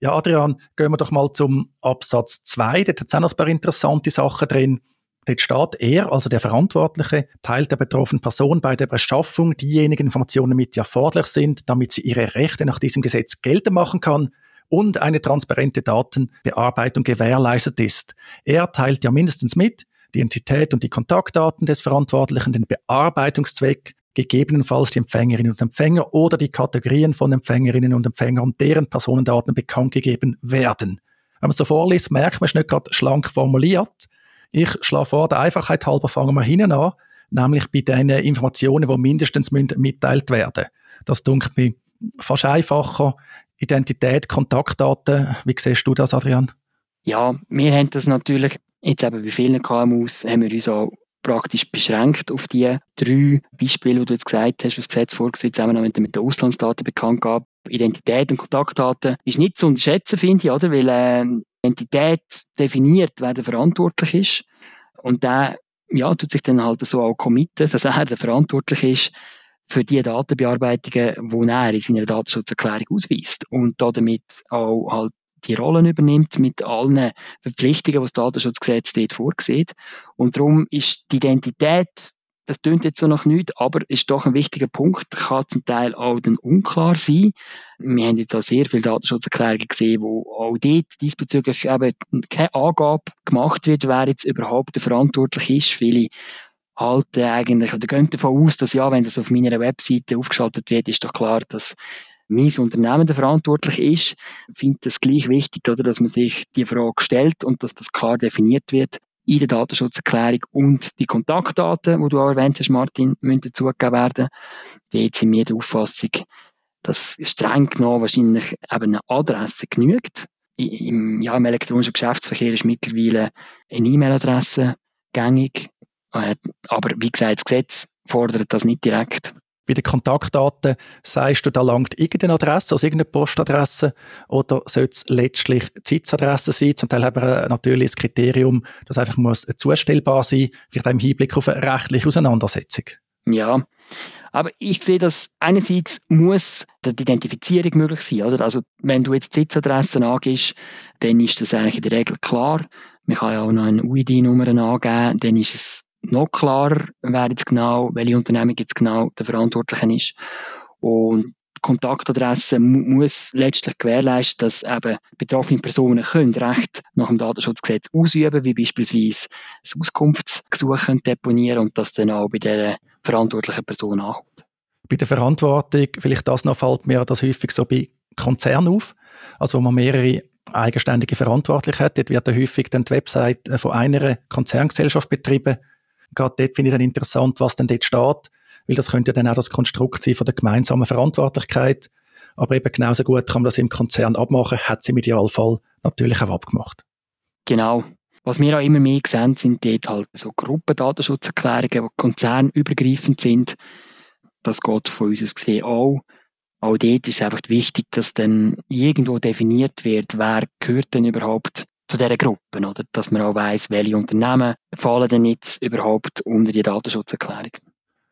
Ja, Adrian, gehen wir doch mal zum Absatz 2. Dort hat es auch noch ein paar interessante Sachen drin. Dort steht, er, also der Verantwortliche, teilt der betroffenen Person bei der Beschaffung diejenigen Informationen mit, die erforderlich sind, damit sie ihre Rechte nach diesem Gesetz geltend machen kann und eine transparente Datenbearbeitung gewährleistet ist. Er teilt ja mindestens mit, die Entität und die Kontaktdaten des Verantwortlichen, den Bearbeitungszweck, gegebenenfalls die Empfängerinnen und Empfänger oder die Kategorien von Empfängerinnen und Empfängern, deren Personendaten bekannt gegeben werden. Wenn man so vorliest, merkt man, es nicht gerade schlank formuliert. Ich schlage vor, der Einfachheit halber fangen wir hinten an, nämlich bei den Informationen, die mindestens mitteilt werden. Das dunkelt mir fast einfacher. Identität, Kontaktdaten, wie siehst du das, Adrian? Ja, wir haben das natürlich, jetzt eben bei vielen KMUs, haben wir uns auch praktisch beschränkt auf die drei Beispiele, die du jetzt gesagt hast, was Gesetz vorgesehen zusammen mit, mit den Auslandsdaten bekannt gab. Identität und Kontaktdaten ist nicht zu unterschätzen, finde ich, oder? Weil äh, Identität definiert, wer der verantwortlich ist. Und der ja, tut sich dann halt so auch committen, dass er der verantwortlich ist für die Datenbearbeitungen, die er in seiner Datenschutzerklärung ausweist. Und damit auch halt die Rollen übernimmt mit allen Verpflichtungen, was das Datenschutzgesetz dort vorsieht. Und darum ist die Identität, das tönt jetzt so noch nicht, aber ist doch ein wichtiger Punkt, kann zum Teil auch dann unklar sein. Wir haben jetzt auch sehr viele Datenschutzerklärungen gesehen, wo auch dort diesbezüglich eben keine Angabe gemacht wird, wer jetzt überhaupt verantwortlich ist. Viele halten eigentlich oder gehen davon aus, dass ja, wenn das auf meiner Webseite aufgeschaltet wird, ist doch klar, dass mein Unternehmen der verantwortlich ist, finde es gleich wichtig, oder, dass man sich die Frage stellt und dass das klar definiert wird in der Datenschutzerklärung und die Kontaktdaten, die du auch erwähnt hast, Martin, müssen dazugegeben werden. Dort sind wir der Auffassung, dass streng genommen wahrscheinlich eben eine Adresse genügt. Im, ja, im elektronischen Geschäftsverkehr ist mittlerweile eine E-Mail-Adresse gängig. Äh, aber wie gesagt, das Gesetz fordert das nicht direkt. Bei den Kontaktdaten sagst du, da langt irgendeine Adresse, also irgendeine Postadresse, oder soll es letztlich Zeitadresse sein? Zum Teil haben wir natürlich das Kriterium, dass einfach muss zustellbar sein, vielleicht auch im Hinblick auf eine rechtliche Auseinandersetzung. Ja, aber ich sehe, dass einerseits muss die Identifizierung möglich sein, oder? Also, wenn du jetzt Sitzadressen angibst, dann ist das eigentlich in der Regel klar. Man kann ja auch noch eine UID-Nummer angeben, dann ist es noch klarer, wer jetzt genau, welche Unternehmung jetzt genau der Verantwortliche ist. Und die Kontaktadresse muss letztlich gewährleisten, dass eben betroffene Personen können Recht nach dem Datenschutzgesetz ausüben, wie beispielsweise das Auskunftsgesuch deponieren und das dann auch bei der verantwortlichen Person ankommt. Bei der Verantwortung, vielleicht das noch, fällt mir das häufig so bei Konzernen auf, also wo man mehrere eigenständige Verantwortliche hat. Dort wird häufig dann die Website von einer Konzerngesellschaft betrieben Gerade dort finde ich dann interessant, was denn dort steht, weil das könnte dann auch das Konstrukt sein von der gemeinsamen Verantwortlichkeit. Aber eben genauso gut kann man das im Konzern abmachen, hat sie im Idealfall natürlich auch abgemacht. Genau. Was wir auch immer mehr sehen, sind dort halt so Gruppendatenschutzerklärungen, die konzernübergreifend sind. Das geht von uns aus gesehen auch. Auch dort ist es einfach wichtig, dass dann irgendwo definiert wird, wer gehört denn überhaupt zu dieser Gruppe, oder? Dass man auch weiss, welche Unternehmen fallen denn jetzt überhaupt unter die Datenschutzerklärung.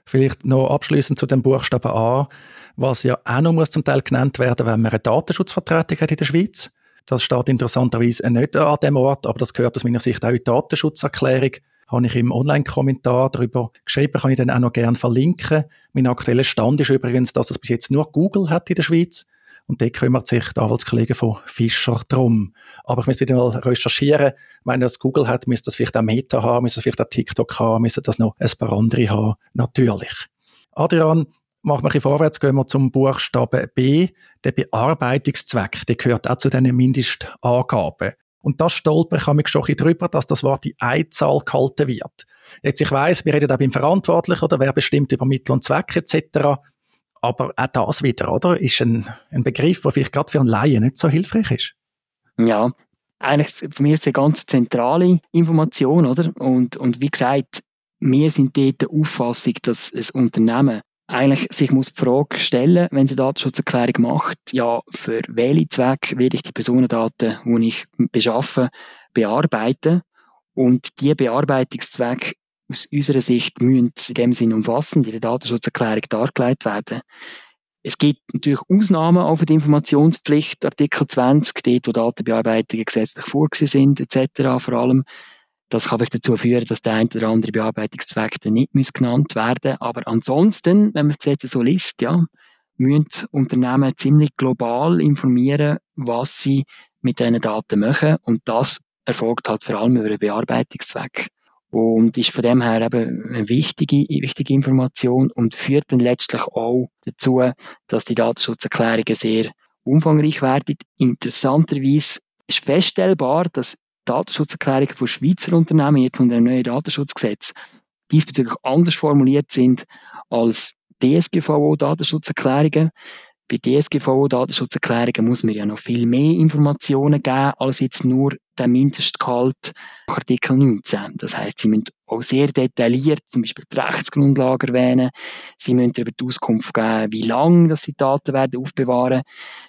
Vielleicht noch abschließend zu dem Buchstaben A, was ja auch noch muss zum Teil genannt werden, wenn man eine Datenschutzvertretung hat in der Schweiz. Das steht interessanterweise nicht an dem Ort, aber das gehört aus meiner Sicht auch in die Datenschutzerklärung. Habe ich im Online-Kommentar darüber geschrieben, kann ich dann auch noch gerne verlinken. Mein aktueller Stand ist übrigens, dass es bis jetzt nur Google hat in der Schweiz. Und dort kümmert sich der Anwaltskollege von Fischer drum. Aber ich müsste wieder mal recherchieren. Meine, das Google hat, müsste das vielleicht auch Meta haben, müsste das vielleicht auch TikTok haben, müsste das noch ein paar andere haben. Natürlich. Adrian, machen wir ein vorwärts, gehen wir zum Buchstaben B. Der Bearbeitungszweck, der gehört auch zu diesen Mindestangaben. Und das stolper ich mich schon ein drüber, dass das Wort die Einzahl gehalten wird. Jetzt, ich weiss, wir reden auch beim Verantwortlichen oder wer bestimmt über Mittel und Zweck etc. Aber auch das wieder, oder? Ist ein, ein Begriff, der vielleicht gerade für einen Laien nicht so hilfreich ist. Ja, eigentlich für mich ist eine ganz zentrale Information, oder? Und, und wie gesagt, wir sind dort der Auffassung, dass ein Unternehmen eigentlich sich muss die Frage stellen, wenn sie Datenschutzerklärung macht, ja, für welchen Zweck werde ich die Personendaten, die ich beschaffe, bearbeiten? Und die Bearbeitungszweck aus unserer Sicht müssen in dem Sinne umfassend in der Datenschutzerklärung dargelegt werden. Es gibt natürlich Ausnahmen für die Informationspflicht, Artikel 20, dort wo Datenbearbeitungen gesetzlich vorgesehen sind, etc. Vor allem, das kann vielleicht dazu führen, dass der ein oder andere Bearbeitungszweck dann nicht muss genannt werden Aber ansonsten, wenn man es jetzt so liest, ja, müssen Unternehmen ziemlich global informieren, was sie mit diesen Daten machen. Und das erfolgt halt vor allem über einen Bearbeitungszweck. Und ist von dem her eben eine wichtige, wichtige Information und führt dann letztlich auch dazu, dass die Datenschutzerklärungen sehr umfangreich werden. Interessanterweise ist feststellbar, dass Datenschutzerklärungen von Schweizer Unternehmen jetzt unter dem neuen Datenschutzgesetz diesbezüglich anders formuliert sind als DSGVO-Datenschutzerklärungen. Bei DSGVO-Datenschutzerklärungen muss man ja noch viel mehr Informationen geben, als jetzt nur der Mindestgehalt nach Artikel 19. Das heißt, Sie müssen auch sehr detailliert zum Beispiel die Rechtsgrundlage erwähnen. Sie müssen darüber die Auskunft geben, wie lange das die Daten werden aufbewahren.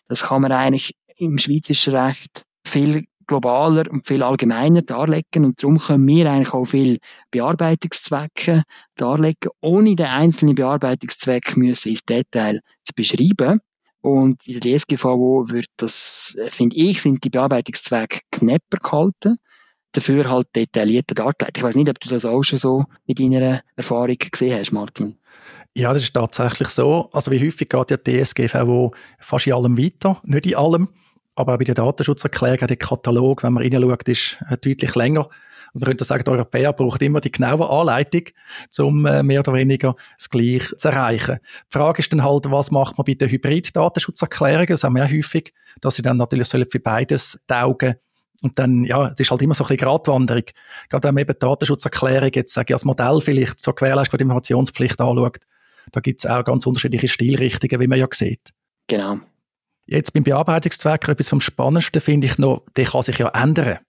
Das kann man eigentlich im schweizerischen Recht viel globaler und viel allgemeiner darlegen und darum können wir eigentlich auch viel Bearbeitungszwecke darlegen, ohne den einzelnen Bearbeitungszweck müssen ins Detail zu beschreiben. Und in der DSGVO wird das, finde ich, sind die Bearbeitungszwecke knapper gehalten, dafür halt detaillierter dargelegt. Ich weiß nicht, ob du das auch schon so in deiner Erfahrung gesehen hast, Martin. Ja, das ist tatsächlich so. Also wie häufig geht ja die DSGVO fast in allem weiter, nicht in allem. Aber auch bei der Datenschutzerklärung, der Katalog, wenn man reinschaut, ist äh, deutlich länger. Und man könnte sagen, der Europäer braucht immer die genaue Anleitung, um äh, mehr oder weniger das Gleiche zu erreichen. Die Frage ist dann halt, was macht man bei den Hybrid-Datenschutzerklärungen? Das haben wir ja häufig, dass sie dann natürlich für beides taugen und dann, ja, es ist halt immer so ein bisschen Gratwanderung. Gerade wenn man eben Datenschutzerklärung jetzt, sage ich, als Modell vielleicht zur Gewährleistung der Informationspflicht anschaut, da gibt es auch ganz unterschiedliche Stilrichtungen, wie man ja sieht. Genau. Jetzt beim Bearbeitungszweck etwas vom Spannendsten finde ich noch, der kann sich ja ändern.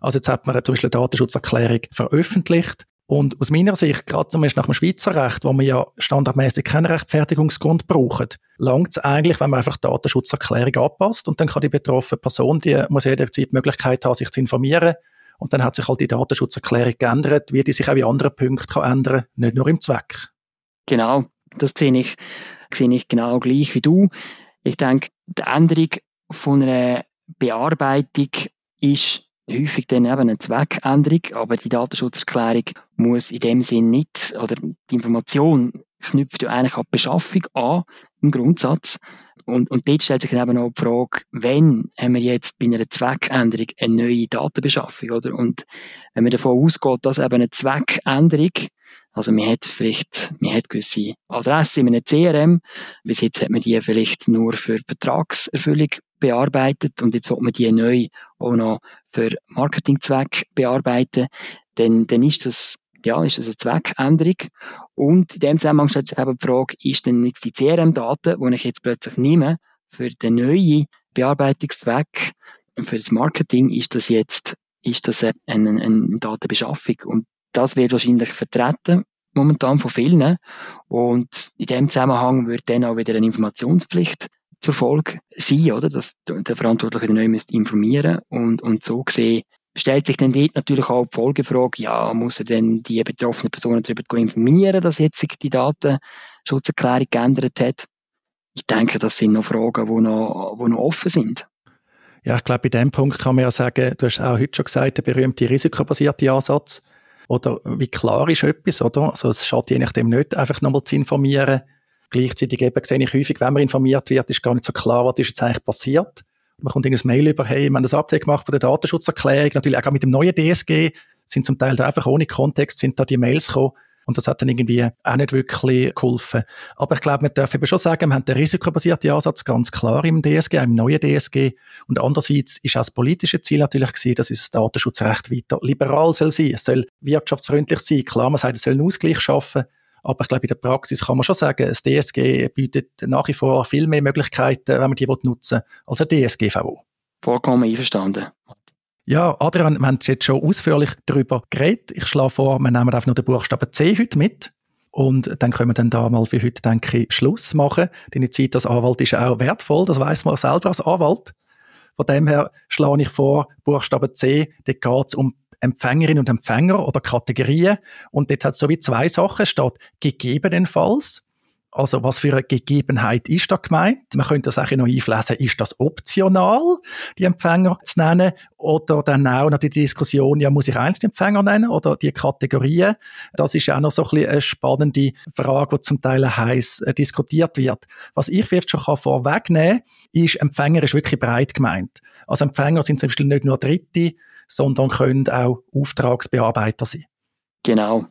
Also jetzt hat man zum Beispiel eine Datenschutzerklärung veröffentlicht und aus meiner Sicht, gerade zum Beispiel nach dem Schweizer Recht, wo man ja standardmäßig keinen Rechtfertigungsgrund braucht, langt es eigentlich, wenn man einfach die Datenschutzerklärung anpasst und dann kann die betroffene Person, die muss jederzeit die Möglichkeit haben, sich zu informieren und dann hat sich halt die Datenschutzerklärung geändert, wie die sich auch in anderen Punkten kann ändern, nicht nur im Zweck. Genau, das sehe ich, sehe ich genau gleich wie du. Ich denke, die Änderung von einer Bearbeitung ist häufig dann eben eine Zweckänderung, aber die Datenschutzerklärung muss in dem Sinn nicht, oder die Information knüpft ja eigentlich an die Beschaffung an, im Grundsatz. Und, und dort stellt sich eben auch die Frage, wenn haben wir jetzt bei einer Zweckänderung eine neue Datenbeschaffung, oder? Und wenn man davon ausgeht, dass eben eine Zweckänderung also man hat vielleicht, man hat gewisse Adressen in einem CRM. Bis jetzt hat man die vielleicht nur für Vertragserfüllung bearbeitet und jetzt wird man die neu auch noch für Marketingzweck bearbeiten. Dann, dann ist das ja, ist das eine Zweckänderung. Und in dem Zusammenhang stellt sich eben die Frage, ist denn nicht die CRM-Daten, die ich jetzt plötzlich nehme, für den neuen Bearbeitungszweck, für das Marketing, ist das jetzt, ist das eine, eine, eine Datenbeschaffung? Und das wird wahrscheinlich vertreten momentan von vielen. Und in dem Zusammenhang wird dann auch wieder eine Informationspflicht zur Folge sein, oder? Dass der Verantwortliche neu müsste informieren und, und so gesehen stellt sich dann dort natürlich auch die Folgefrage, ja, muss er denn die betroffenen Personen darüber informieren, dass jetzt sich die Datenschutzerklärung geändert hat? Ich denke, das sind noch Fragen, die noch, die noch offen sind. Ja, ich glaube, bei dem Punkt kann man ja sagen, du hast auch heute schon gesagt, der berühmte risikobasierte Ansatz. Oder wie klar ist etwas, oder? Also es schadet je nachdem nicht, einfach nochmal zu informieren. Gleichzeitig eben sehe ich häufig, wenn man informiert wird, ist gar nicht so klar, was ist jetzt eigentlich passiert. Man kommt irgendein Mail über, hey, wir haben das Update gemacht von der Datenschutzerklärung, natürlich auch mit dem neuen DSG, sind zum Teil da einfach ohne Kontext, sind da die Mails gekommen. Und das hat dann irgendwie auch nicht wirklich geholfen. Aber ich glaube, man darf eben schon sagen, wir haben den risikobasierten Ansatz ganz klar im DSG, im neuen DSG. Und andererseits ist auch das politische Ziel natürlich gewesen, dass unser Datenschutzrecht weiter liberal soll sein. Es soll wirtschaftsfreundlich sein. Klar, man sagt, es soll einen Ausgleich schaffen. Aber ich glaube, in der Praxis kann man schon sagen, das DSG bietet nach wie vor viel mehr Möglichkeiten, wenn man die nutzen will, als ein DSGVO. Vollkommen einverstanden. Ja, Adrian, wir haben jetzt schon ausführlich darüber geredet. Ich schlage vor, wir nehmen einfach nur den Buchstaben C heute mit. Und dann können wir dann da mal für heute, denke ich, Schluss machen. Deine Zeit als Anwalt ist auch wertvoll, das weiß man selber als Anwalt. Von dem her schlage ich vor, Buchstaben C, da geht es um Empfängerinnen und Empfänger oder Kategorien. Und dort hat es so wie zwei Sachen. Es steht gegebenenfalls Also was für eine Gegebenheit ist da gemeint? Man könnte das auch noch einfließen, ist das optional, die Empfänger zu nennen? Oder dann auch noch die Diskussion, ja, muss ich Einzelempfänger nennen oder die Kategorien? Das ist ja auch noch so ein bisschen eine spannende Frage, die zum Teil heiß äh, diskutiert wird. Was ich vielleicht schon vorwegnehmen kann, ist, Empfänger ist wirklich breit gemeint. Also Empfänger sind zum Beispiel nicht nur Dritte, sondern können auch Auftragsbearbeiter sein. Genau.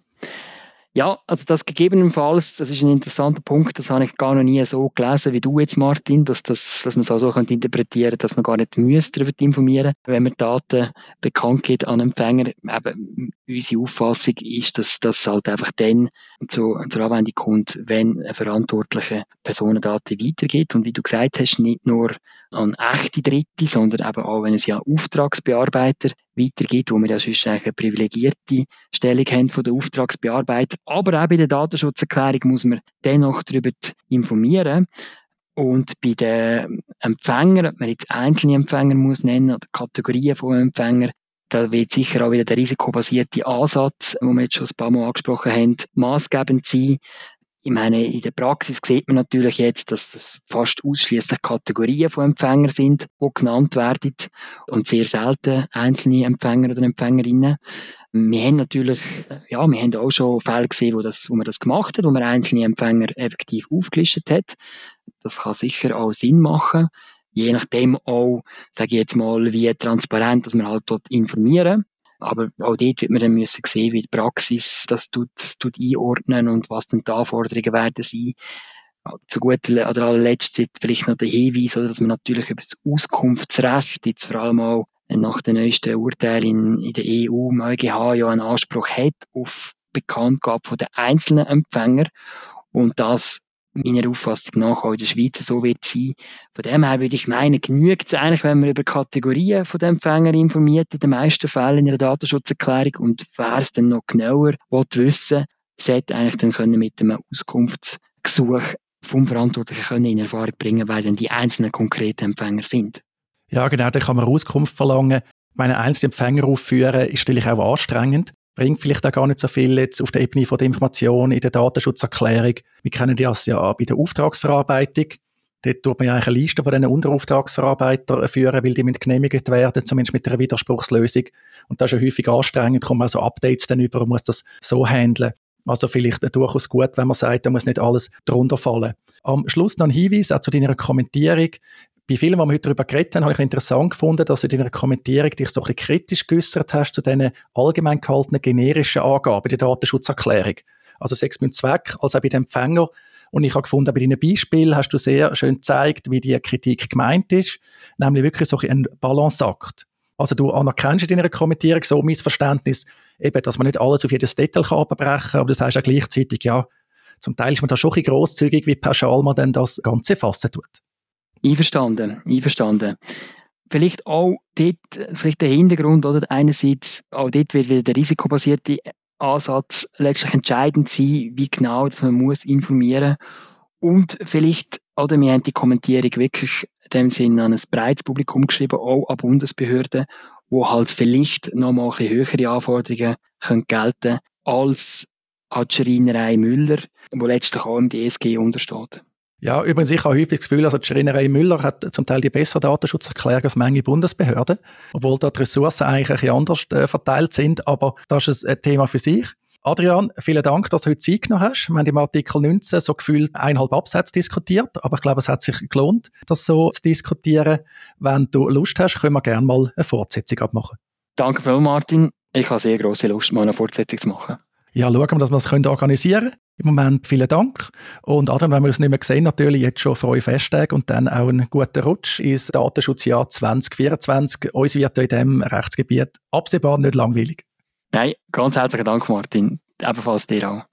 Ja, also das gegebenenfalls, das ist ein interessanter Punkt, das habe ich gar noch nie so gelesen wie du jetzt, Martin, dass, das, dass man es auch so könnte interpretieren dass man gar nicht müsste darüber informieren wenn man Daten bekannt gibt an Empfänger. Eben, unsere Auffassung ist, dass das halt einfach dann zu, zur Anwendung kommt, wenn ein verantwortlicher Personendaten weitergeht. Und wie du gesagt hast, nicht nur an echte Dritte, sondern eben auch, wenn es ja Auftragsbearbeiter weitergibt, wo wir ja sonst eine privilegierte Stellung haben von den Auftragsbearbeiter. Aber auch bei der Datenschutzerklärung muss man dennoch darüber informieren. Und bei den Empfängern, ob man jetzt einzelne Empfänger muss nennen oder Kategorien von Empfängern, da wird sicher auch wieder der risikobasierte Ansatz, den wir jetzt schon ein paar Mal angesprochen haben, maßgebend sein. Ich meine, in der Praxis sieht man natürlich jetzt, dass das fast ausschließlich Kategorien von Empfängern sind, die genannt werden und sehr selten einzelne Empfänger oder Empfängerinnen. Wir haben natürlich, ja, wir haben auch schon Fälle gesehen, wo, das, wo man das gemacht hat, wo man einzelne Empfänger effektiv aufgelistet hat. Das kann sicher auch Sinn machen. Je nachdem auch, sage ich jetzt mal, wie transparent, dass man halt dort informieren. Aber auch dort wird man dann müssen sehen, wie die Praxis das tut, tut einordnen und was dann die Anforderungen werden sein. Zu guter oder allerletzt vielleicht noch der Hinweis, dass man natürlich über das Auskunftsrecht jetzt vor allem auch nach den neuesten Urteilen in, in der EU im EuGH ja einen Anspruch hat auf Bekanntgabe von den einzelnen Empfänger und das meiner Auffassung nach auch in der Schweiz so wird sein. Von dem her würde ich meinen, genügt es eigentlich, wenn man über Kategorien von den Empfängern informiert, in den meisten Fällen in der Datenschutzerklärung. Und wer es dann noch genauer wissen sollte eigentlich dann können mit einem Auskunftsgesuch vom Verantwortlichen können in Erfahrung bringen, weil dann die einzelnen konkreten Empfänger sind. Ja, genau, da kann man Auskunft verlangen. Meine einzelnen Empfänger aufführen ist natürlich auch anstrengend bringt vielleicht auch gar nicht so viel jetzt auf der Ebene von der Information in der Datenschutzerklärung. Wir kennen das ja bei der Auftragsverarbeitung. Dort tut man ja eigentlich eine Liste von diesen Unterauftragsverarbeitern führen, weil die mit genehmigt werden, zumindest mit einer Widerspruchslösung. Und das ist ja häufig anstrengend, kommt man so Updates dann über und muss das so handeln. Also vielleicht durchaus gut, wenn man sagt, da muss nicht alles drunter fallen. Am Schluss noch ein Hinweis auch zu deiner Kommentierung. Bei vielen, die wir heute darüber geredet haben, habe ich interessant gefunden, dass du in deiner Kommentierung dich so ein bisschen kritisch geäußert hast zu diesen allgemein gehaltenen generischen Angaben der Datenschutzerklärung. Also sechs beim Zweck, als auch bei dem Empfänger. Und ich habe gefunden, bei deinen Beispielen hast du sehr schön gezeigt, wie die Kritik gemeint ist, nämlich wirklich so ein Balanceakt. Also du anerkennst in deiner Kommentierung so Missverständnis, eben, dass man nicht alles auf jedes Detail kann abbrechen kann, aber du sagst auch gleichzeitig, ja, zum Teil ist man da schon ein bisschen grosszügig, wie pauschal man dann das Ganze fassen tut. Einverstanden, einverstanden. Vielleicht auch dort, vielleicht der Hintergrund, oder? Einerseits, auch dort wird wieder der risikobasierte Ansatz letztlich entscheidend sein, wie genau dass man muss informieren und vielleicht, oder wir haben die Kommentierung wirklich in dem Sinne an ein breites Publikum geschrieben, auch an Bundesbehörden, wo halt vielleicht nochmal ein bisschen höhere Anforderungen können gelten als an die Schreinerei Müller, wo letztlich auch im DSG untersteht. Ja, übrigens, ich habe häufig das Gefühl, also die Schreinerei Müller hat zum Teil die bessere Datenschutzerklärung als manche Bundesbehörden, obwohl dort die Ressourcen eigentlich ein anders äh, verteilt sind, aber das ist ein Thema für sich. Adrian, vielen Dank, dass du heute Zeit genommen hast. Wir haben im Artikel 19 so gefühlt eineinhalb Absätze diskutiert, aber ich glaube, es hat sich gelohnt, das so zu diskutieren. Wenn du Lust hast, können wir gerne mal eine Fortsetzung abmachen. Danke vielmals, Martin. Ich habe sehr große Lust, mal eine Fortsetzung zu machen. Ja, schauen wir, dass wir das organisieren können. Im Moment vielen Dank. Und Adam, wenn wir es nicht mehr sehen, natürlich jetzt schon frohe Festtage und dann auch einen guten Rutsch ins Datenschutzjahr 2024. Uns wird in diesem Rechtsgebiet absehbar nicht langweilig. Nein, ganz herzlichen Dank, Martin. Ebenfalls dir auch.